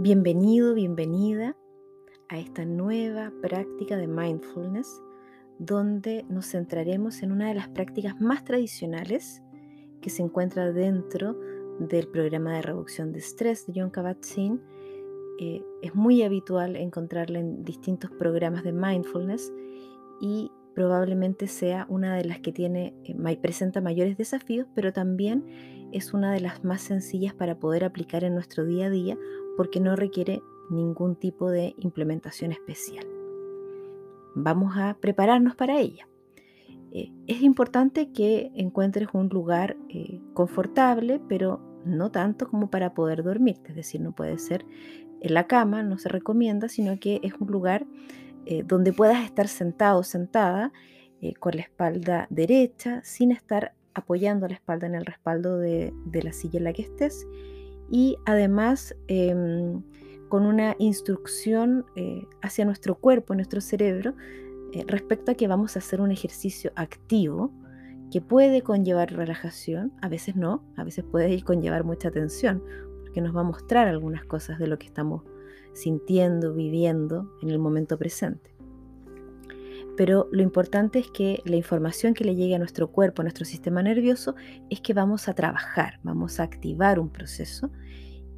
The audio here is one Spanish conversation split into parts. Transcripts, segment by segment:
Bienvenido, bienvenida a esta nueva práctica de mindfulness donde nos centraremos en una de las prácticas más tradicionales que se encuentra dentro del programa de reducción de estrés de John Kabat-Zinn. Eh, es muy habitual encontrarla en distintos programas de mindfulness y probablemente sea una de las que tiene, eh, presenta mayores desafíos, pero también es una de las más sencillas para poder aplicar en nuestro día a día porque no requiere ningún tipo de implementación especial. Vamos a prepararnos para ella. Eh, es importante que encuentres un lugar eh, confortable, pero no tanto como para poder dormir, es decir, no puede ser en la cama, no se recomienda, sino que es un lugar eh, donde puedas estar sentado o sentada con la espalda derecha, sin estar apoyando la espalda en el respaldo de, de la silla en la que estés y además em, con una instrucción eh, hacia nuestro cuerpo, nuestro cerebro, eh, respecto a que vamos a hacer un ejercicio activo que puede conllevar relajación, a veces no, a veces puede conllevar mucha tensión, porque nos va a mostrar algunas cosas de lo que estamos sintiendo, viviendo en el momento presente. Pero lo importante es que la información que le llegue a nuestro cuerpo, a nuestro sistema nervioso, es que vamos a trabajar, vamos a activar un proceso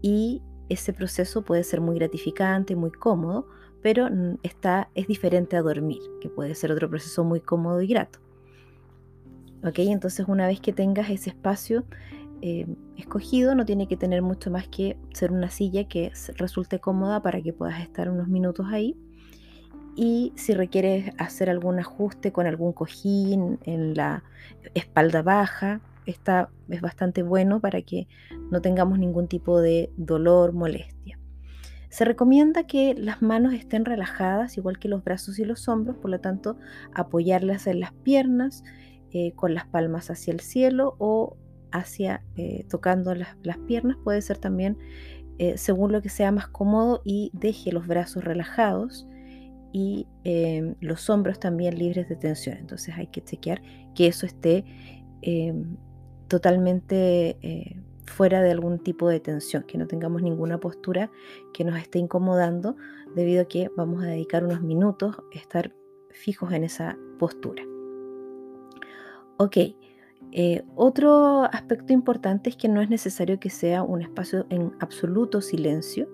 y ese proceso puede ser muy gratificante, muy cómodo, pero está, es diferente a dormir, que puede ser otro proceso muy cómodo y grato. ¿Ok? Entonces una vez que tengas ese espacio eh, escogido, no tiene que tener mucho más que ser una silla que resulte cómoda para que puedas estar unos minutos ahí y si requieres hacer algún ajuste con algún cojín en la espalda baja, está, es bastante bueno para que no tengamos ningún tipo de dolor, molestia. Se recomienda que las manos estén relajadas, igual que los brazos y los hombros, por lo tanto apoyarlas en las piernas eh, con las palmas hacia el cielo o hacia eh, tocando las, piernas, puede ser también eh, según lo que sea más cómodo y deje los brazos relajados y em, los hombros también libres de tensión. Entonces hay que chequear que eso esté em, totalmente eh, fuera de algún tipo de tensión, que no tengamos ninguna postura que nos esté incomodando debido a que vamos a dedicar unos minutos a estar fijos en esa postura. Ok, eh, otro aspecto importante es que no es necesario que sea un espacio en absoluto silencio,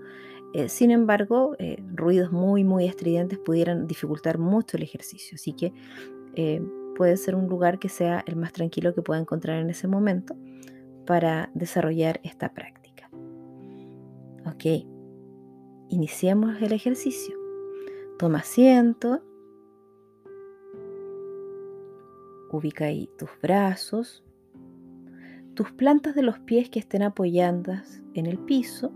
eh, sin embargo, eh, ruidos muy, muy estridentes pudieran dificultar mucho el ejercicio, así que eh, puede ser un lugar que sea el más tranquilo que pueda encontrar en ese momento para desarrollar esta práctica. Ok, iniciemos el ejercicio. Toma asiento. Ubica ahí tus brazos, tus plantas de los pies que estén apoyadas en el piso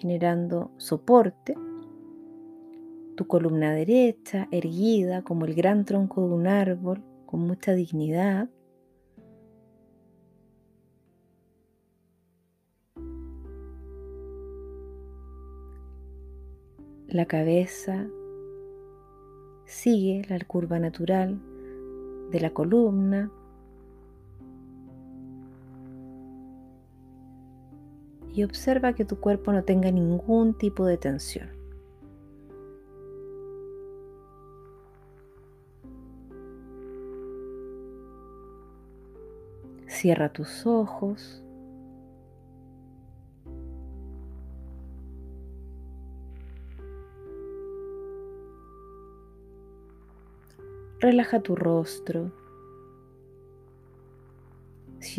generando soporte, tu columna derecha erguida como el gran tronco de un árbol con mucha dignidad. La cabeza sigue la curva natural de la columna y observa que tu cuerpo no tenga ningún tipo de tensión. Cierra tus ojos. Relaja tu rostro.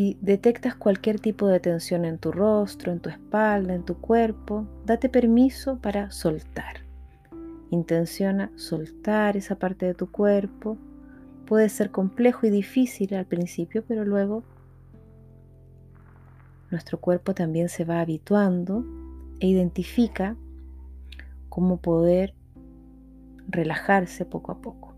Si detectas cualquier tipo de tensión en tu rostro, en tu espalda, en tu cuerpo, date permiso para soltar. Intenciona soltar esa parte de tu cuerpo. Puede ser complejo y difícil al principio, pero luego nuestro cuerpo también se va habituando e identifica cómo poder relajarse poco a poco.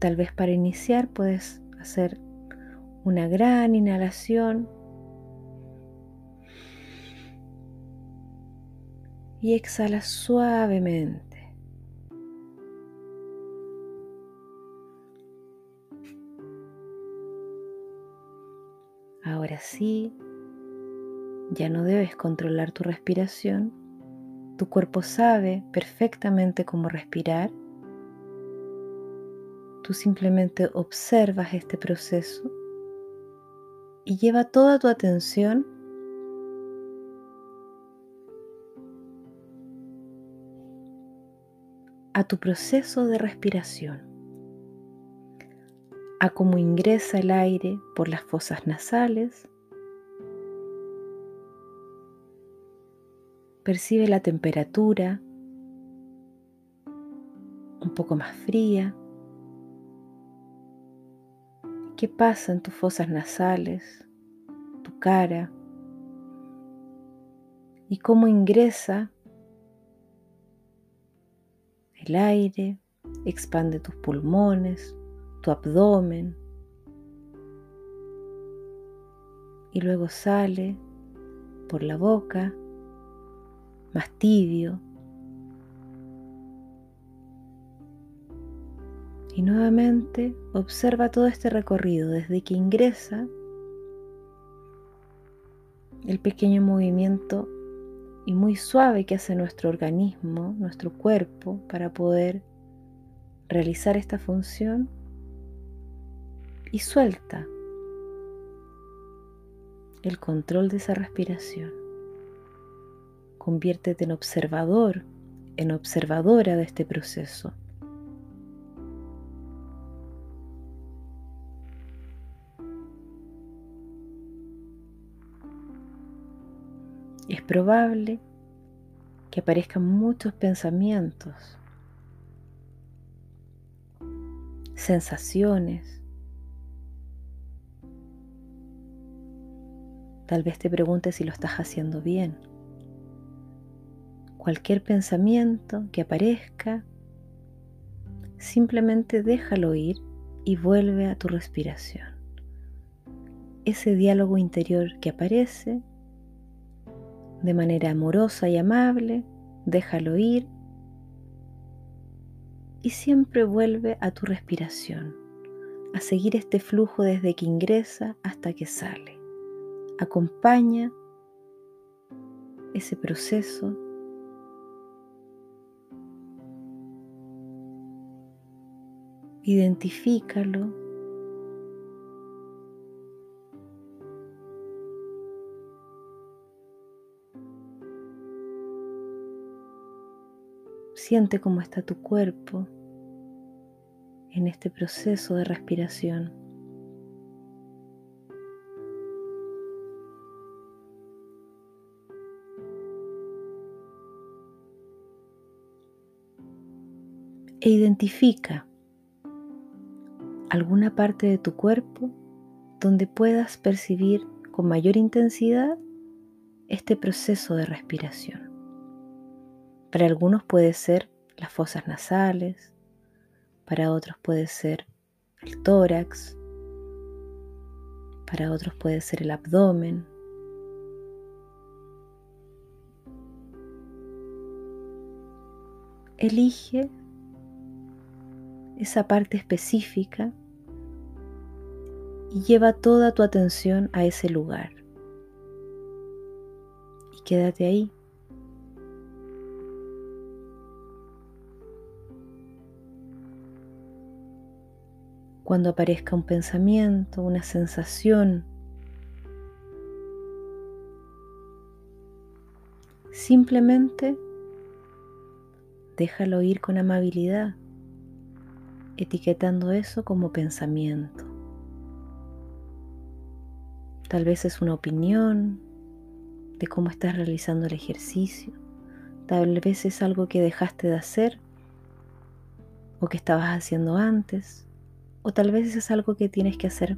Tal vez para iniciar puedes hacer una gran inhalación y exhala suavemente. Ahora sí, ya no debes controlar tu respiración. Tu cuerpo sabe perfectamente cómo respirar Tú simplemente observas este proceso y lleva toda tu atención a tu proceso de respiración, a cómo ingresa el aire por las fosas nasales, percibe la temperatura un poco más fría. ¿Qué pasa en tus fosas nasales, tu cara? ¿Y cómo ingresa el aire, expande tus pulmones, tu abdomen y luego sale por la boca más tibio. Y nuevamente observa todo este recorrido desde que ingresa el pequeño movimiento y muy suave que hace nuestro organismo, nuestro cuerpo, para poder realizar esta función. Y suelta el control de esa respiración. Conviértete en observador, en observadora de este proceso. Probable que aparezcan muchos pensamientos, sensaciones. Tal vez te preguntes si lo estás haciendo bien cualquier pensamiento que aparezca, simplemente déjalo ir y vuelve a tu respiración. Ese diálogo interior que aparece de manera amorosa y amable, déjalo ir y siempre vuelve a tu respiración, a seguir este flujo desde que ingresa hasta que sale. Acompaña ese proceso identifícalo. Siente cómo está tu cuerpo en este proceso de respiración. E identifica alguna parte de tu cuerpo donde puedas percibir con mayor intensidad este proceso de respiración. Para algunos puede ser las fosas nasales, para otros puede ser el tórax, para otros puede ser el abdomen. Elige esa parte específica y lleva toda tu atención a ese lugar. Y quédate ahí. Cuando aparezca un pensamiento, una sensación, simplemente déjalo ir con amabilidad, etiquetando eso como pensamiento. Tal vez es una opinión de cómo estás realizando el ejercicio. Tal vez es algo que dejaste de hacer o que estabas haciendo antes. O tal vez es algo que tienes que hacer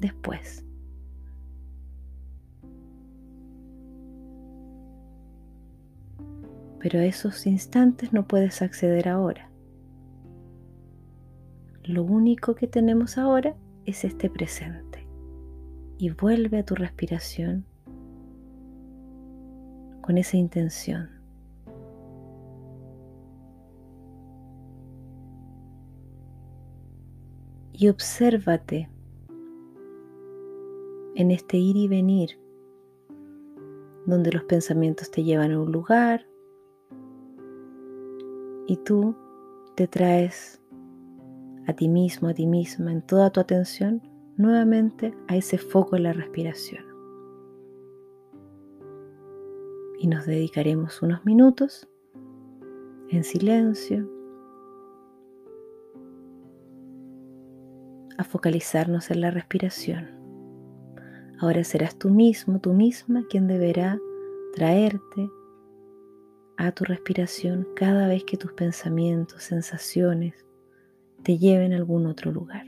después. Pero a esos instantes no puedes acceder ahora. Lo único que tenemos ahora es este presente y vuelve a tu respiración con esa intención. Y obsérvate en este ir y venir, donde los pensamientos te llevan a un lugar y tú te traes a ti mismo, a ti misma, en toda tu atención, nuevamente a ese foco en la respiración. Y nos dedicaremos unos minutos en silencio a focalizarnos en la respiración. Ahora serás tú mismo, tú misma, quien deberá traerte a tu respiración cada vez que tus pensamientos, sensaciones te lleven a algún otro lugar.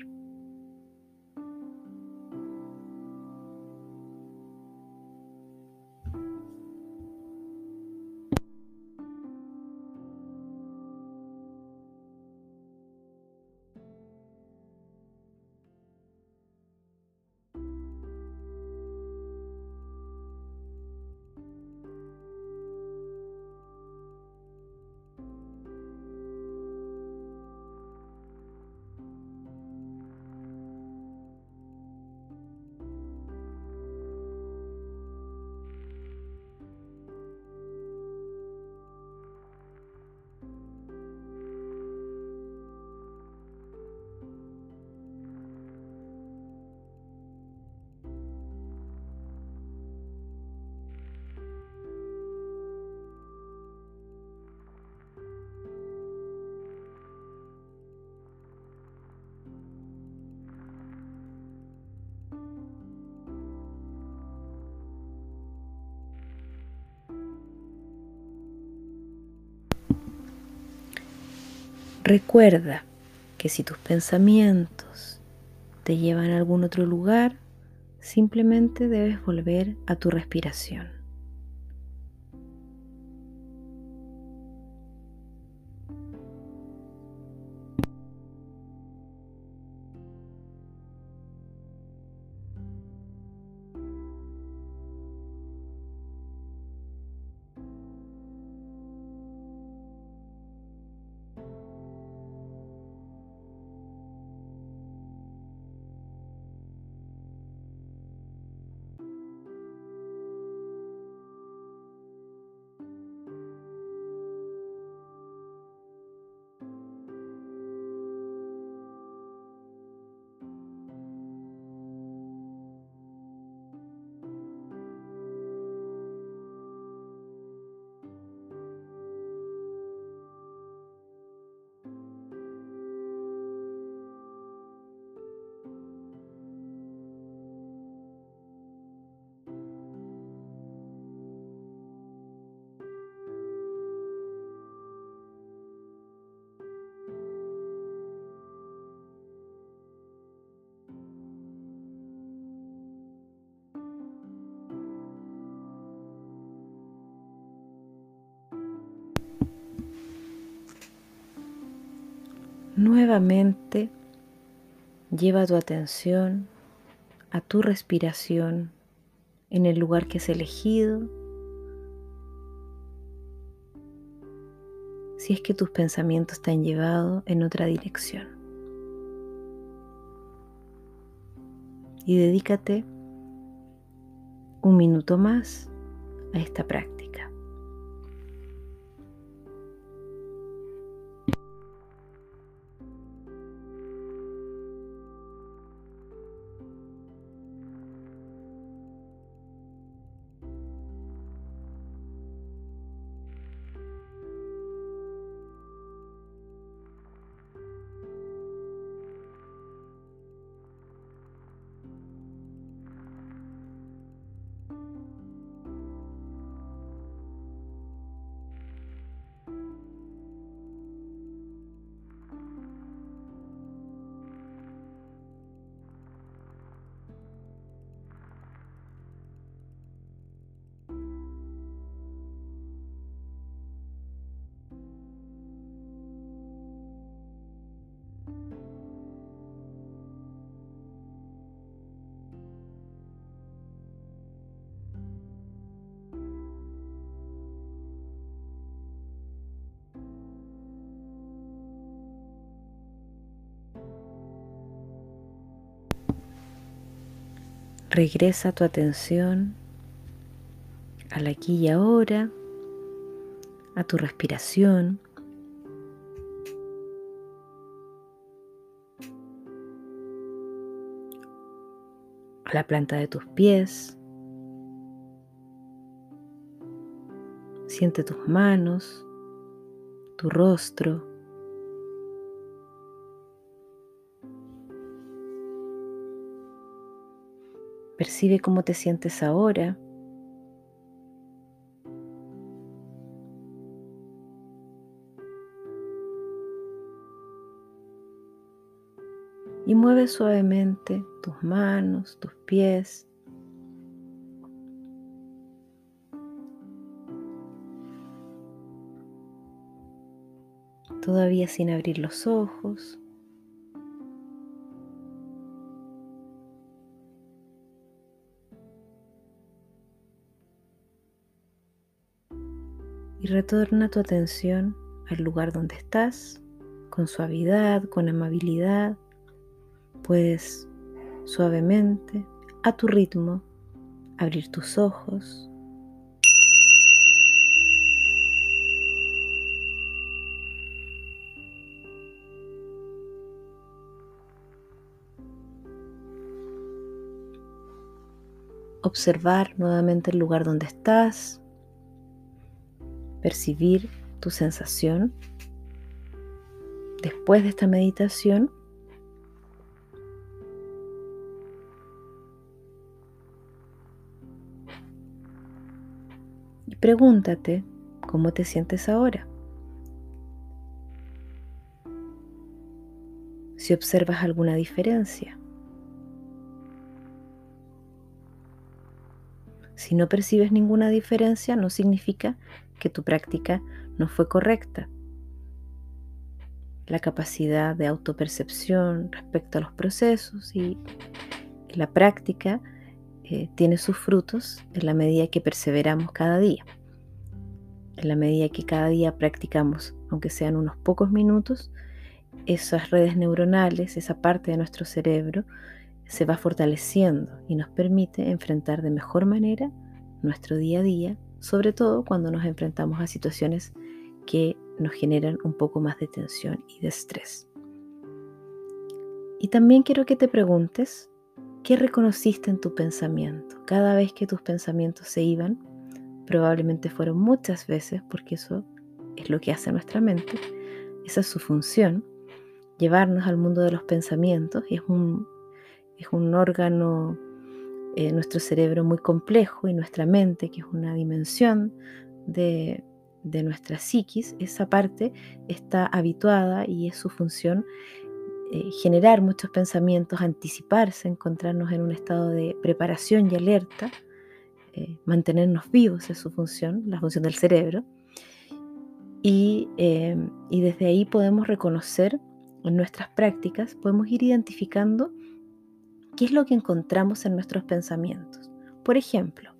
Recuerda que si tus pensamientos te llevan a algún otro lugar, simplemente debes volver a tu respiración. Nuevamente lleva tu atención a tu respiración en el lugar que has elegido. Si es que tus pensamientos te han llevado en otra dirección. Y dedícate un minuto más a esta práctica. Regresa tu atención al aquí y ahora, a tu respiración. a la planta de tus pies. Siente tus manos, tu rostro. Percibe cómo te sientes ahora. Y mueve suavemente tus manos, tus pies. Todavía sin abrir los ojos. Y retorna tu atención al lugar donde estás, con suavidad, con amabilidad. Puedes suavemente, a tu ritmo, abrir tus ojos. Observar nuevamente el lugar donde estás, percibir tu sensación después de esta meditación. Y pregúntate cómo te sientes ahora. Si observas alguna diferencia. Si no percibes ninguna diferencia, no significa que tu práctica no fue correcta. La capacidad de autopercepción respecto a los procesos y la práctica eh, tiene sus frutos en la medida que perseveramos cada día. En la medida que cada día practicamos, aunque sean unos pocos minutos, esas redes neuronales, esa parte de nuestro cerebro, se va fortaleciendo y nos permite enfrentar de mejor manera nuestro día a día sobre todo cuando nos enfrentamos a situaciones que nos generan un poco más de tensión y de estrés. Y también quiero que te preguntes, ¿qué reconociste en tu pensamiento? Cada vez que tus pensamientos se iban, probablemente fueron muchas veces, porque eso es lo que hace nuestra mente, esa es su función, llevarnos al mundo de los pensamientos, y es un, es un órgano eh, nuestro cerebro muy complejo y nuestra mente, que es una dimensión de, nuestra psiquis, esa parte está habituada y es su función eh, generar muchos pensamientos, anticiparse, encontrarnos en un estado de preparación y alerta, eh, mantenernos vivos es su función, la función del cerebro. Y, y desde ahí podemos reconocer en nuestras prácticas, podemos ir identificando ¿Qué es lo que encontramos en nuestros pensamientos? Por ejemplo,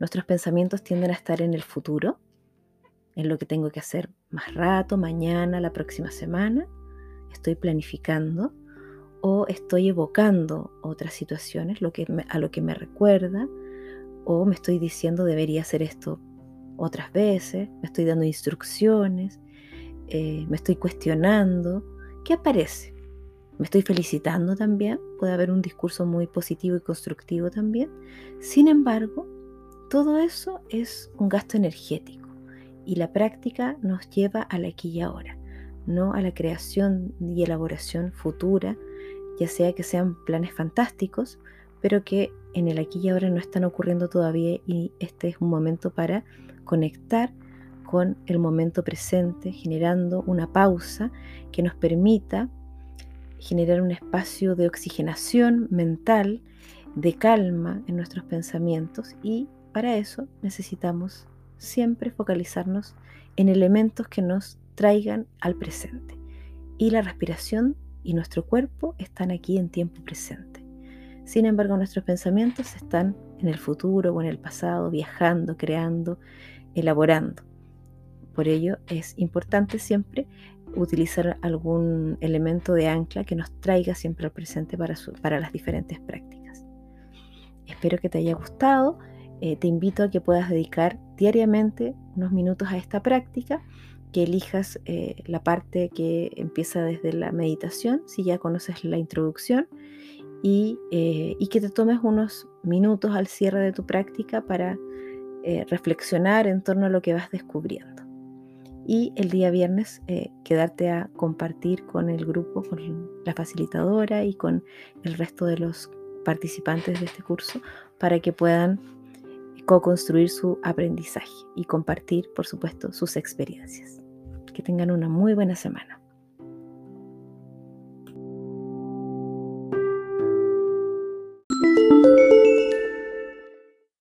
nuestros pensamientos tienden a estar en el futuro, en lo que tengo que hacer más rato, mañana, la próxima semana. Estoy planificando o estoy evocando otras situaciones a lo que me recuerda o me estoy diciendo debería hacer esto otras veces, me estoy dando instrucciones, eh, me estoy cuestionando. ¿Qué aparece? Me estoy felicitando también, puede haber un discurso muy positivo y constructivo también. Sin embargo, todo eso es un gasto energético y la práctica nos lleva al aquí y ahora, no a la creación y elaboración futura, ya sea que sean planes fantásticos, pero que en el aquí y ahora no están ocurriendo todavía y este es un momento para conectar con el momento presente, generando una pausa que nos permita generar un espacio de oxigenación mental, de calma en nuestros pensamientos y para eso necesitamos siempre focalizarnos en elementos que nos traigan al presente. Y la respiración y nuestro cuerpo están aquí en tiempo presente. Sin embargo, nuestros pensamientos están en el futuro o en el pasado, viajando, creando, elaborando. Por ello es importante siempre utilizar algún elemento de ancla que nos traiga siempre al presente para, para las diferentes prácticas. Espero que te haya gustado. Eh, te invito a que puedas dedicar diariamente unos minutos a esta práctica, que elijas eh, la parte que empieza desde la meditación, si ya conoces la introducción, y, eh, y que te tomes unos minutos al cierre de tu práctica para reflexionar en torno a lo que vas descubriendo. Y el día viernes quedarte a compartir con el grupo, con la facilitadora y con el resto de los participantes de este curso para que puedan co-construir su aprendizaje y compartir, por supuesto, sus experiencias. Que tengan una muy buena semana.